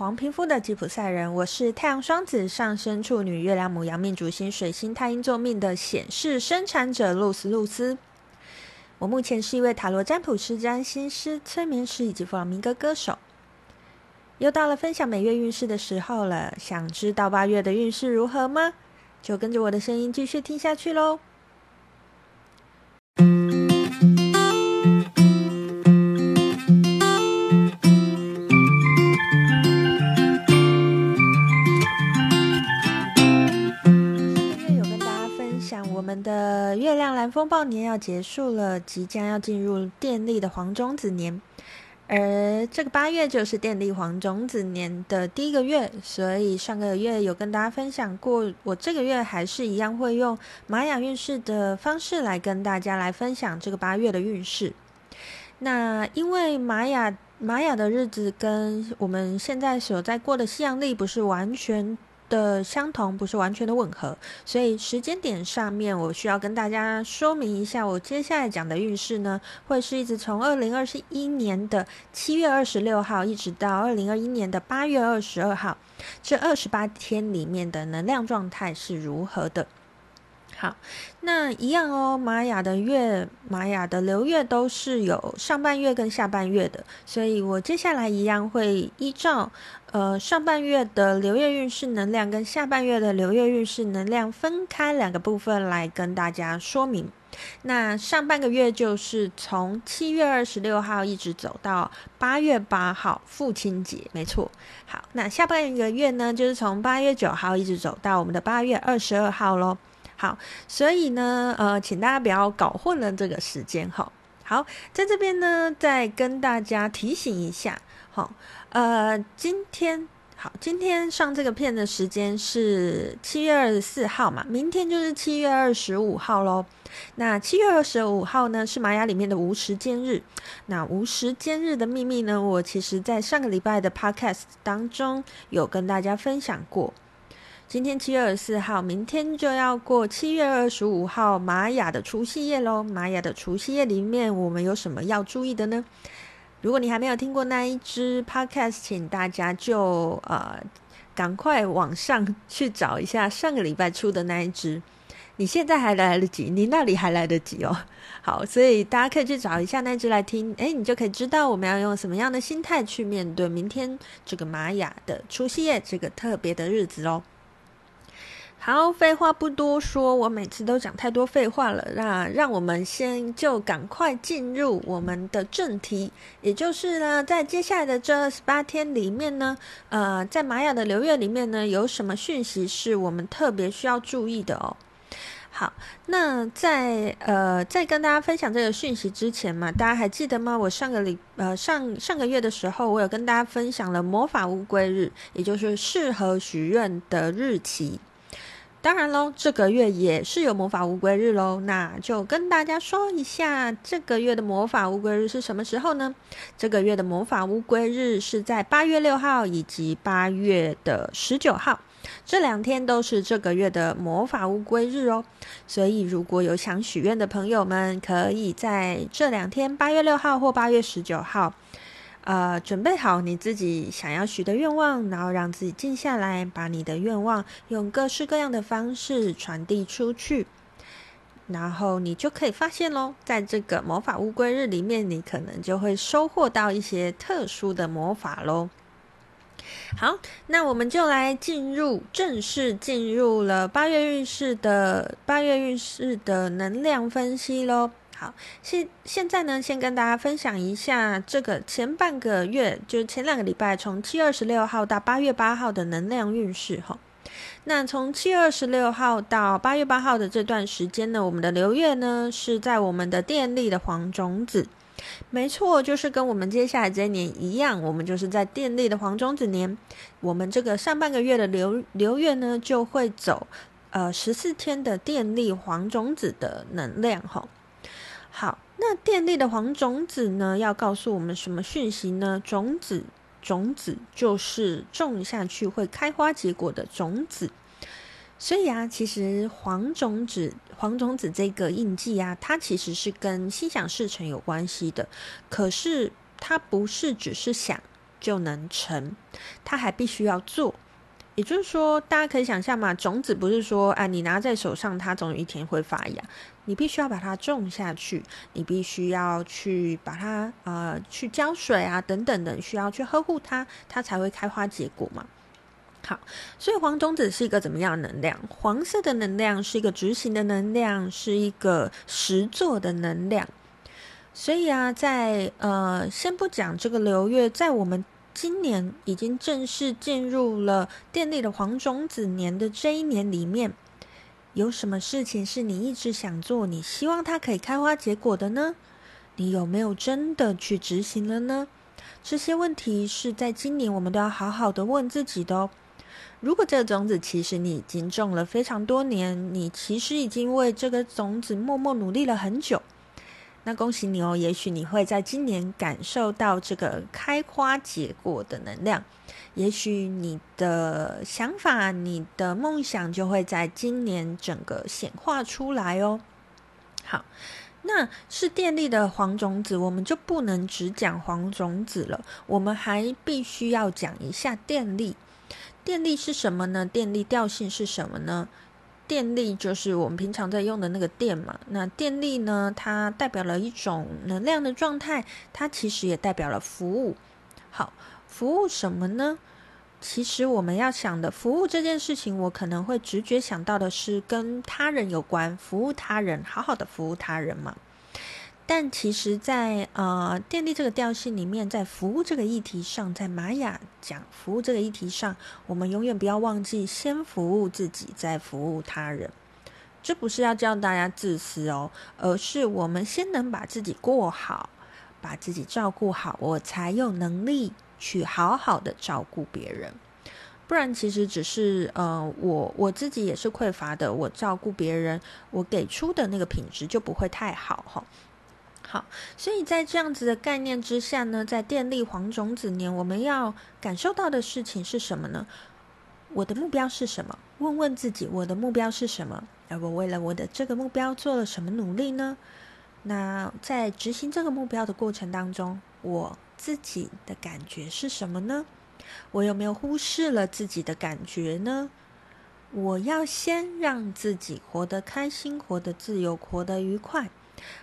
黄皮肤的吉普赛人，我是太阳双子上升处女月亮母羊命主星水星太阴坐命的显示生产者露丝露丝。我目前是一位塔罗占卜师、占星师、催眠师以及弗朗明哥歌手。又到了分享每月运势的时候了，想知道八月的运势如何吗？就跟着我的声音继续听下去喽。亮蓝风暴年要结束了，即将要进入电力的黄种子年，而这个八月就是电力黄种子年的第一个月，所以上个月有跟大家分享过，我这个月还是一样会用玛雅运势的方式来跟大家来分享这个八月的运势。那因为玛雅玛雅的日子跟我们现在所在过的西洋历不是完全。的相同不是完全的吻合，所以时间点上面我需要跟大家说明一下，我接下来讲的运势呢，会是一直从二零二一年的七月二十六号一直到二零二一年的八月二十二号，这二十八天里面的能量状态是如何的。好，那一样哦。玛雅的月，玛雅的流月都是有上半月跟下半月的，所以我接下来一样会依照呃上半月的流月运势能量跟下半月的流月运势能量分开两个部分来跟大家说明。那上半个月就是从七月二十六号一直走到八月八号，父亲节，没错。好，那下半个月呢，就是从八月九号一直走到我们的八月二十二号喽。好，所以呢，呃，请大家不要搞混了这个时间哈。好，在这边呢，再跟大家提醒一下，好，呃，今天好，今天上这个片的时间是七月二十四号嘛，明天就是七月二十五号喽。那七月二十五号呢，是玛雅里面的无时间日。那无时间日的秘密呢，我其实在上个礼拜的 podcast 当中有跟大家分享过。今天七月二十四号，明天就要过七月二十五号玛雅的除夕夜喽。玛雅的除夕夜里面，我们有什么要注意的呢？如果你还没有听过那一支 podcast，请大家就呃赶快往上去找一下上个礼拜出的那一支。你现在还来得及，你那里还来得及哦。好，所以大家可以去找一下那支来听，诶，你就可以知道我们要用什么样的心态去面对明天这个玛雅的除夕夜这个特别的日子喽。好，废话不多说，我每次都讲太多废话了。那让我们先就赶快进入我们的正题，也就是呢，在接下来的这二十八天里面呢，呃，在玛雅的流月里面呢，有什么讯息是我们特别需要注意的哦？好，那在呃，在跟大家分享这个讯息之前嘛，大家还记得吗？我上个礼呃上上个月的时候，我有跟大家分享了魔法乌龟日，也就是适合许愿的日期。当然喽，这个月也是有魔法乌龟日喽，那就跟大家说一下，这个月的魔法乌龟日是什么时候呢？这个月的魔法乌龟日是在八月六号以及八月的十九号，这两天都是这个月的魔法乌龟日哦。所以如果有想许愿的朋友们，可以在这两天，八月六号或八月十九号。呃，准备好你自己想要许的愿望，然后让自己静下来，把你的愿望用各式各样的方式传递出去，然后你就可以发现喽，在这个魔法乌龟日里面，你可能就会收获到一些特殊的魔法喽。好，那我们就来进入正式进入了八月运势的八月运势的能量分析喽。好，现现在呢，先跟大家分享一下这个前半个月，就是前两个礼拜，从七月二十六号到八月八号的能量运势哈。那从七月二十六号到八月八号的这段时间呢，我们的流月呢是在我们的电力的黄种子，没错，就是跟我们接下来这一年一样，我们就是在电力的黄种子年，我们这个上半个月的流流月呢就会走呃十四天的电力黄种子的能量哈。好，那电力的黄种子呢，要告诉我们什么讯息呢？种子，种子就是种下去会开花结果的种子。所以啊，其实黄种子，黄种子这个印记啊，它其实是跟心想事成有关系的。可是它不是只是想，就能成，它还必须要做。也就是说，大家可以想象嘛，种子不是说啊，你拿在手上，它总有一天会发芽。你必须要把它种下去，你必须要去把它呃去浇水啊，等等等，需要去呵护它，它才会开花结果嘛。好，所以黄种子是一个怎么样的能量？黄色的能量是一个执行的能量，是一个实作的能量。所以啊，在呃，先不讲这个流月，在我们今年已经正式进入了电力的黄种子年的这一年里面。有什么事情是你一直想做，你希望它可以开花结果的呢？你有没有真的去执行了呢？这些问题是在今年我们都要好好的问自己的哦。如果这个种子其实你已经种了非常多年，你其实已经为这个种子默默努力了很久。那恭喜你哦，也许你会在今年感受到这个开花结果的能量，也许你的想法、你的梦想就会在今年整个显化出来哦。好，那是电力的黄种子，我们就不能只讲黄种子了，我们还必须要讲一下电力。电力是什么呢？电力调性是什么呢？电力就是我们平常在用的那个电嘛。那电力呢，它代表了一种能量的状态，它其实也代表了服务。好，服务什么呢？其实我们要想的服务这件事情，我可能会直觉想到的是跟他人有关，服务他人，好好的服务他人嘛。但其实在，在呃电力这个调性里面，在服务这个议题上，在玛雅讲服务这个议题上，我们永远不要忘记先服务自己，再服务他人。这不是要教大家自私哦，而是我们先能把自己过好，把自己照顾好，我才有能力去好好的照顾别人。不然，其实只是呃，我我自己也是匮乏的，我照顾别人，我给出的那个品质就不会太好哈。好，所以在这样子的概念之下呢，在电力黄种子年，我们要感受到的事情是什么呢？我的目标是什么？问问自己，我的目标是什么？而我为了我的这个目标做了什么努力呢？那在执行这个目标的过程当中，我自己的感觉是什么呢？我有没有忽视了自己的感觉呢？我要先让自己活得开心，活得自由，活得愉快。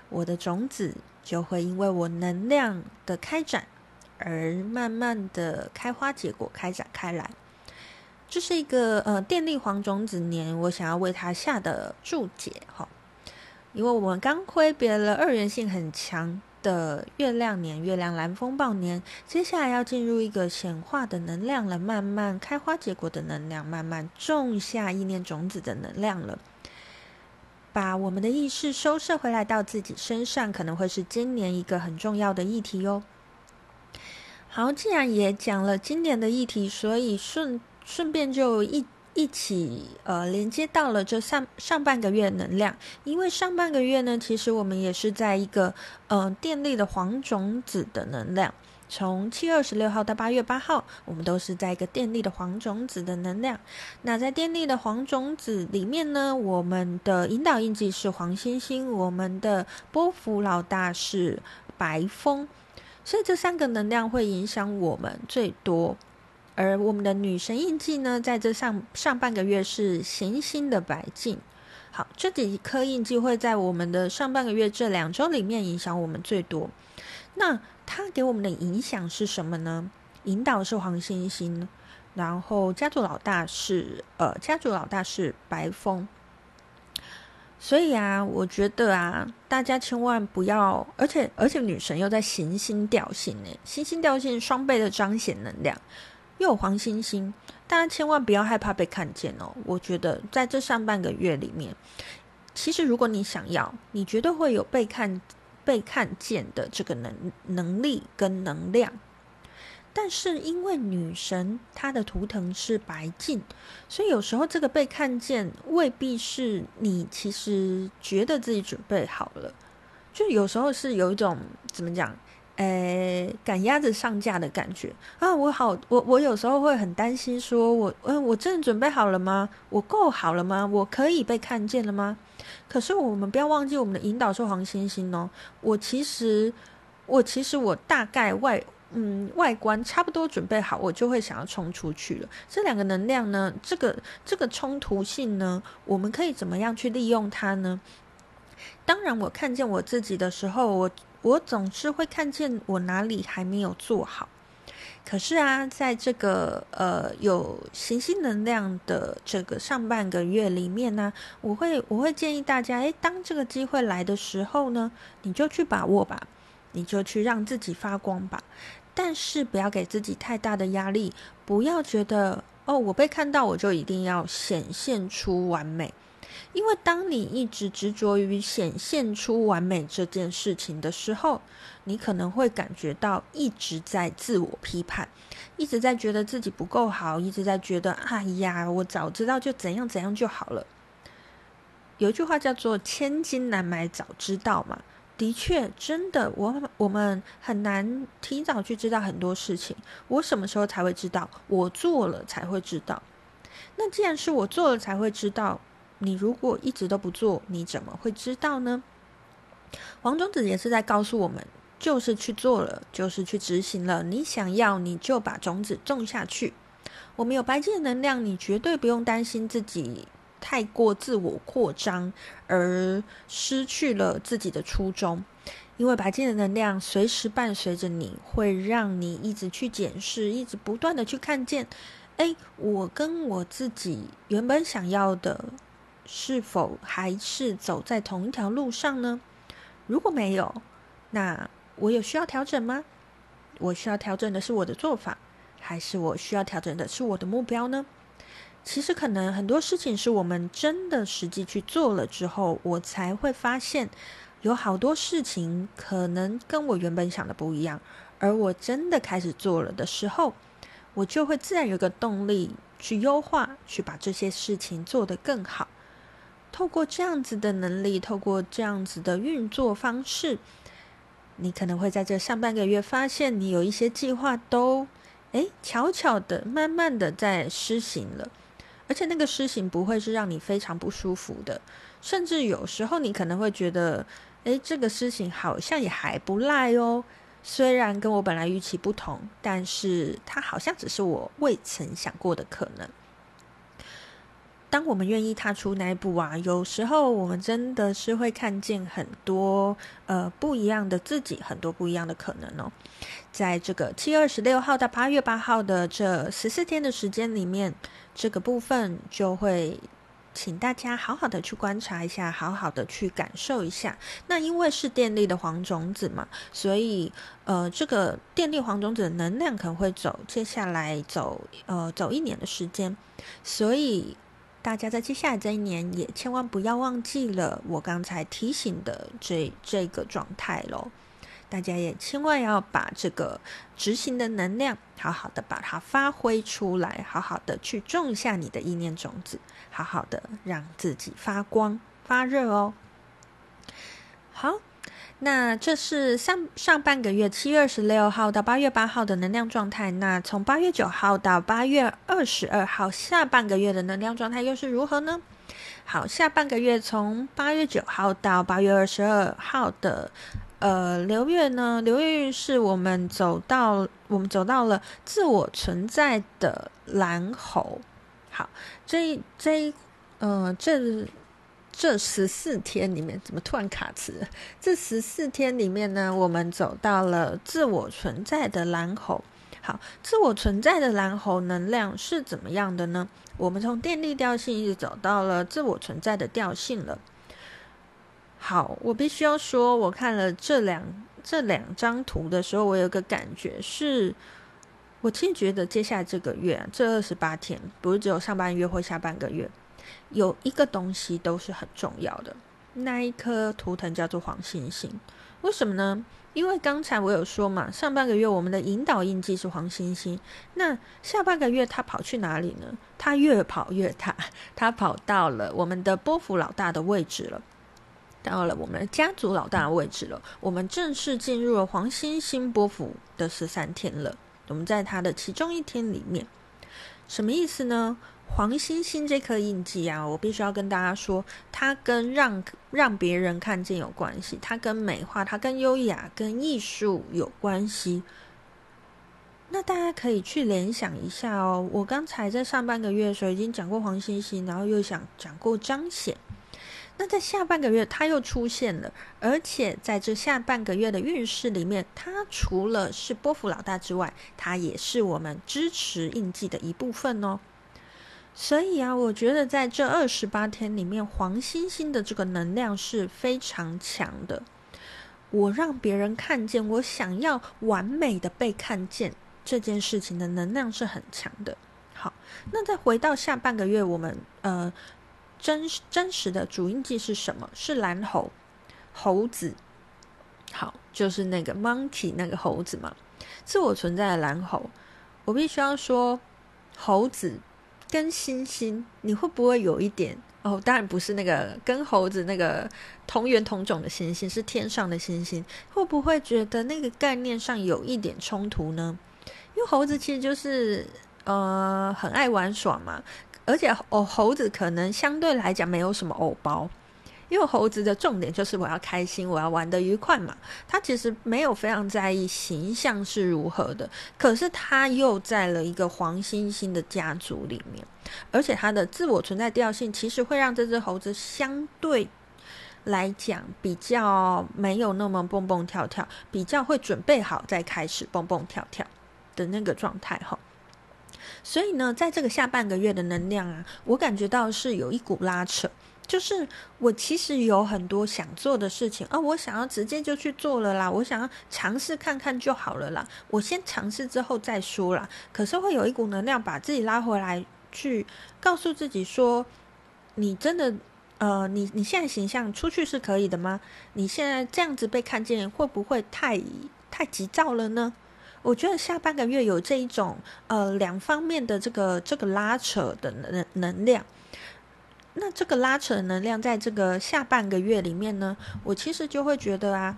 我的种子就会因为我能量的开展而慢慢的开花结果，开展开来。这是一个呃电力黄种子年，我想要为它下的注解哈。因为我们刚挥别了二元性很强的月亮年，月亮蓝风暴年，接下来要进入一个显化的能量了，慢慢开花结果的能量，慢慢种下意念种子的能量了。把我们的意识收摄回来到自己身上，可能会是今年一个很重要的议题哟。好，既然也讲了今年的议题，所以顺顺便就一一起呃连接到了这上上半个月能量，因为上半个月呢，其实我们也是在一个呃电力的黄种子的能量。从七月二十六号到八月八号，我们都是在一个电力的黄种子的能量。那在电力的黄种子里面呢，我们的引导印记是黄星星，我们的波幅老大是白风，所以这三个能量会影响我们最多。而我们的女神印记呢，在这上上半个月是行星的白镜。好，这几颗印记会在我们的上半个月这两周里面影响我们最多。那它给我们的影响是什么呢？引导是黄星星，然后家族老大是呃，家族老大是白风。所以啊，我觉得啊，大家千万不要，而且而且女神又在行星调性呢，行星调性双倍的彰显能量，又有黄星星，大家千万不要害怕被看见哦。我觉得在这上半个月里面，其实如果你想要，你绝对会有被看。被看见的这个能能力跟能量，但是因为女神她的图腾是白净，所以有时候这个被看见未必是你其实觉得自己准备好了，就有时候是有一种怎么讲，诶，赶鸭子上架的感觉啊！我好，我我有时候会很担心，说我，嗯，我真的准备好了吗？我够好了吗？我可以被看见了吗？可是我们不要忘记，我们的引导是黄星星哦。我其实，我其实我大概外嗯，外观差不多准备好，我就会想要冲出去了。这两个能量呢，这个这个冲突性呢，我们可以怎么样去利用它呢？当然，我看见我自己的时候，我我总是会看见我哪里还没有做好。可是啊，在这个呃有行星能量的这个上半个月里面呢，我会我会建议大家，诶，当这个机会来的时候呢，你就去把握吧，你就去让自己发光吧。但是不要给自己太大的压力，不要觉得哦，我被看到我就一定要显现出完美。因为当你一直执着于显现出完美这件事情的时候，你可能会感觉到一直在自我批判，一直在觉得自己不够好，一直在觉得哎呀，我早知道就怎样怎样就好了。有一句话叫做“千金难买早知道”嘛，的确，真的，我我们很难提早去知道很多事情。我什么时候才会知道？我做了才会知道。那既然是我做了才会知道。你如果一直都不做，你怎么会知道呢？黄种子也是在告诉我们，就是去做了，就是去执行了。你想要，你就把种子种下去。我们有白金的能量，你绝对不用担心自己太过自我扩张而失去了自己的初衷，因为白金的能量随时伴随着你，会让你一直去检视，一直不断的去看见。诶，我跟我自己原本想要的。是否还是走在同一条路上呢？如果没有，那我有需要调整吗？我需要调整的是我的做法，还是我需要调整的是我的目标呢？其实可能很多事情是我们真的实际去做了之后，我才会发现有好多事情可能跟我原本想的不一样。而我真的开始做了的时候，我就会自然有个动力去优化，去把这些事情做得更好。透过这样子的能力，透过这样子的运作方式，你可能会在这上半个月发现，你有一些计划都，诶，悄悄的、慢慢的在施行了，而且那个施行不会是让你非常不舒服的，甚至有时候你可能会觉得，诶，这个施行好像也还不赖哦，虽然跟我本来预期不同，但是它好像只是我未曾想过的可能。当我们愿意踏出那一步啊，有时候我们真的是会看见很多呃不一样的自己，很多不一样的可能哦。在这个七月二十六号到八月八号的这十四天的时间里面，这个部分就会请大家好好的去观察一下，好好的去感受一下。那因为是电力的黄种子嘛，所以呃，这个电力黄种子的能量可能会走接下来走呃走一年的时间，所以。大家在接下来这一年也千万不要忘记了我刚才提醒的这这个状态喽。大家也千万要把这个执行的能量好好的把它发挥出来，好好的去种下你的意念种子，好好的让自己发光发热哦。好。那这是上上半个月七月二十六号到八月八号的能量状态。那从八月九号到八月二十二号，下半个月的能量状态又是如何呢？好，下半个月从八月九号到八月二十二号的呃流月呢，流月运势我们走到我们走到了自我存在的蓝猴。好，这这一呃这。这十四天里面怎么突然卡词？这十四天里面呢，我们走到了自我存在的蓝猴。好，自我存在的蓝猴能量是怎么样的呢？我们从电力调性一直走到了自我存在的调性了。好，我必须要说，我看了这两这两张图的时候，我有个感觉是，我其实觉得接下来这个月这二十八天，不是只有上半月或下半个月。有一个东西都是很重要的，那一颗图腾叫做黄星星。为什么呢？因为刚才我有说嘛，上半个月我们的引导印记是黄星星，那下半个月它跑去哪里呢？它越跑越大，它跑到了我们的波幅老大的位置了，到了我们家族老大的位置了。我们正式进入了黄星星波幅的十三天了。我们在它的其中一天里面，什么意思呢？黄星星这颗印记啊，我必须要跟大家说，它跟让让别人看见有关系，它跟美化，它跟优雅，跟艺术有关系。那大家可以去联想一下哦。我刚才在上半个月的时候已经讲过黄星星，然后又想讲过彰显。那在下半个月，它又出现了，而且在这下半个月的运势里面，它除了是波幅老大之外，它也是我们支持印记的一部分哦。所以啊，我觉得在这二十八天里面，黄星星的这个能量是非常强的。我让别人看见，我想要完美的被看见，这件事情的能量是很强的。好，那再回到下半个月，我们呃。真真实的主印记是什么？是蓝猴，猴子。好，就是那个 monkey 那个猴子嘛，自我存在的蓝猴。我必须要说，猴子跟星星，你会不会有一点？哦，当然不是那个跟猴子那个同源同种的星星，是天上的星星。会不会觉得那个概念上有一点冲突呢？因为猴子其实就是呃很爱玩耍嘛。而且哦，猴子可能相对来讲没有什么偶包，因为猴子的重点就是我要开心，我要玩得愉快嘛。他其实没有非常在意形象是如何的，可是他又在了一个黄星星的家族里面，而且他的自我存在调性其实会让这只猴子相对来讲比较没有那么蹦蹦跳跳，比较会准备好再开始蹦蹦跳跳的那个状态哈。所以呢，在这个下半个月的能量啊，我感觉到是有一股拉扯，就是我其实有很多想做的事情，啊，我想要直接就去做了啦，我想要尝试看看就好了啦，我先尝试之后再说啦。可是会有一股能量把自己拉回来，去告诉自己说，你真的，呃，你你现在形象出去是可以的吗？你现在这样子被看见，会不会太太急躁了呢？我觉得下半个月有这一种呃两方面的这个这个拉扯的能能量，那这个拉扯能量在这个下半个月里面呢，我其实就会觉得啊，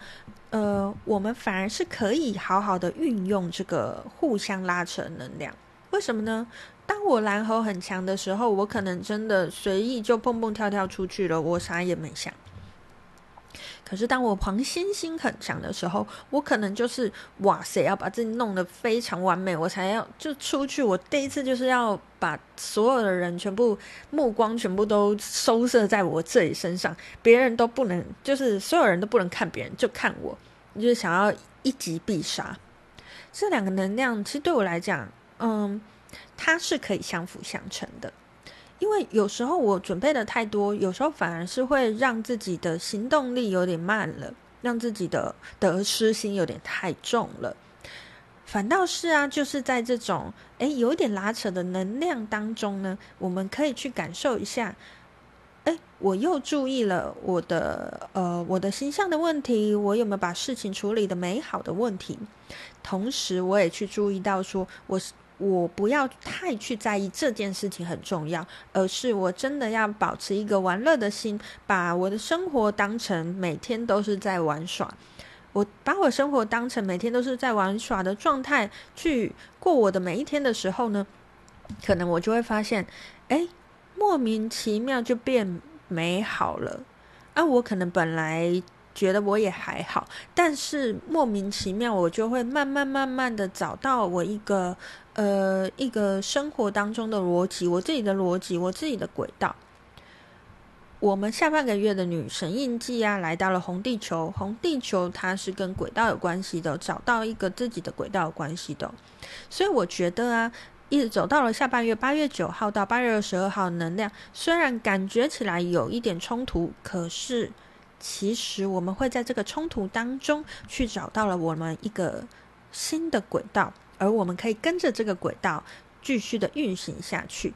呃，我们反而是可以好好的运用这个互相拉扯能量。为什么呢？当我蓝猴很强的时候，我可能真的随意就蹦蹦跳跳出去了，我啥也没想。可是当我黄星星很强的时候，我可能就是哇塞，要把自己弄得非常完美，我才要就出去。我第一次就是要把所有的人全部目光全部都收摄在我自己身上，别人都不能，就是所有人都不能看别人，就看我，就是想要一击必杀。这两个能量其实对我来讲，嗯，它是可以相辅相成的。因为有时候我准备的太多，有时候反而是会让自己的行动力有点慢了，让自己的得失心有点太重了。反倒是啊，就是在这种诶有点拉扯的能量当中呢，我们可以去感受一下，诶，我又注意了我的呃我的形象的问题，我有没有把事情处理得美好的问题，同时我也去注意到说我是。我不要太去在意这件事情很重要，而是我真的要保持一个玩乐的心，把我的生活当成每天都是在玩耍。我把我生活当成每天都是在玩耍的状态去过我的每一天的时候呢，可能我就会发现，哎，莫名其妙就变美好了。啊，我可能本来。觉得我也还好，但是莫名其妙，我就会慢慢慢慢的找到我一个呃一个生活当中的逻辑，我自己的逻辑，我自己的轨道。我们下半个月的女神印记啊，来到了红地球，红地球它是跟轨道有关系的，找到一个自己的轨道关系的，所以我觉得啊，一直走到了下半月八月九号到八月二十二号，能量虽然感觉起来有一点冲突，可是。其实我们会在这个冲突当中去找到了我们一个新的轨道，而我们可以跟着这个轨道继续的运行下去。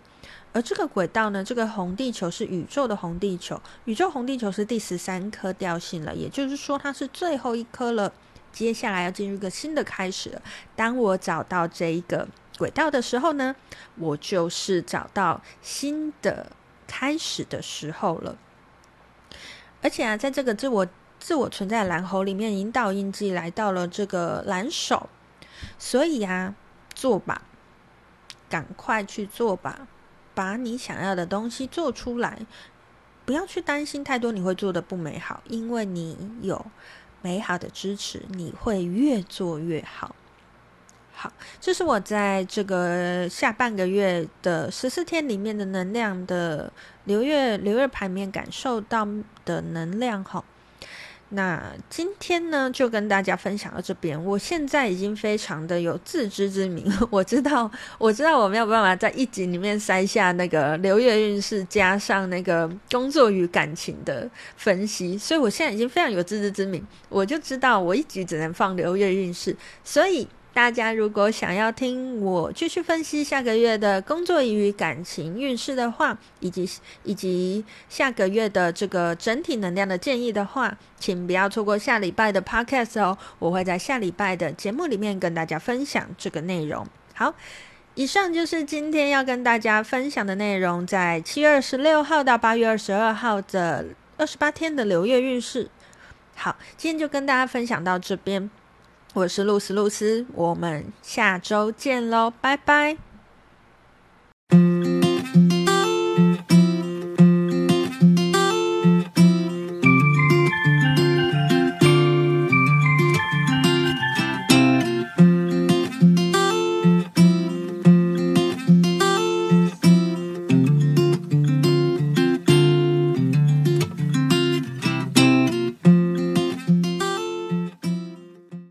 而这个轨道呢，这个红地球是宇宙的红地球，宇宙红地球是第十三颗调性了，也就是说它是最后一颗了。接下来要进入一个新的开始了。当我找到这一个轨道的时候呢，我就是找到新的开始的时候了。而且啊，在这个自我自我存在蓝猴里面，引导印记来到了这个蓝手，所以啊，做吧，赶快去做吧，把你想要的东西做出来，不要去担心太多你会做的不美好，因为你有美好的支持，你会越做越好。好，这是我在这个下半个月的十四天里面的能量的流月流月牌面感受到的能量哈。那今天呢，就跟大家分享到这边。我现在已经非常的有自知之明，我知道，我知道我没有办法在一集里面塞下那个流月运势加上那个工作与感情的分析，所以我现在已经非常有自知之明，我就知道我一集只能放流月运势，所以。大家如果想要听我继续分析下个月的工作与感情运势的话，以及以及下个月的这个整体能量的建议的话，请不要错过下礼拜的 podcast 哦。我会在下礼拜的节目里面跟大家分享这个内容。好，以上就是今天要跟大家分享的内容，在七月二十六号到八月二十二号的二十八天的流月运势。好，今天就跟大家分享到这边。我是露丝露丝，我们下周见喽，拜拜。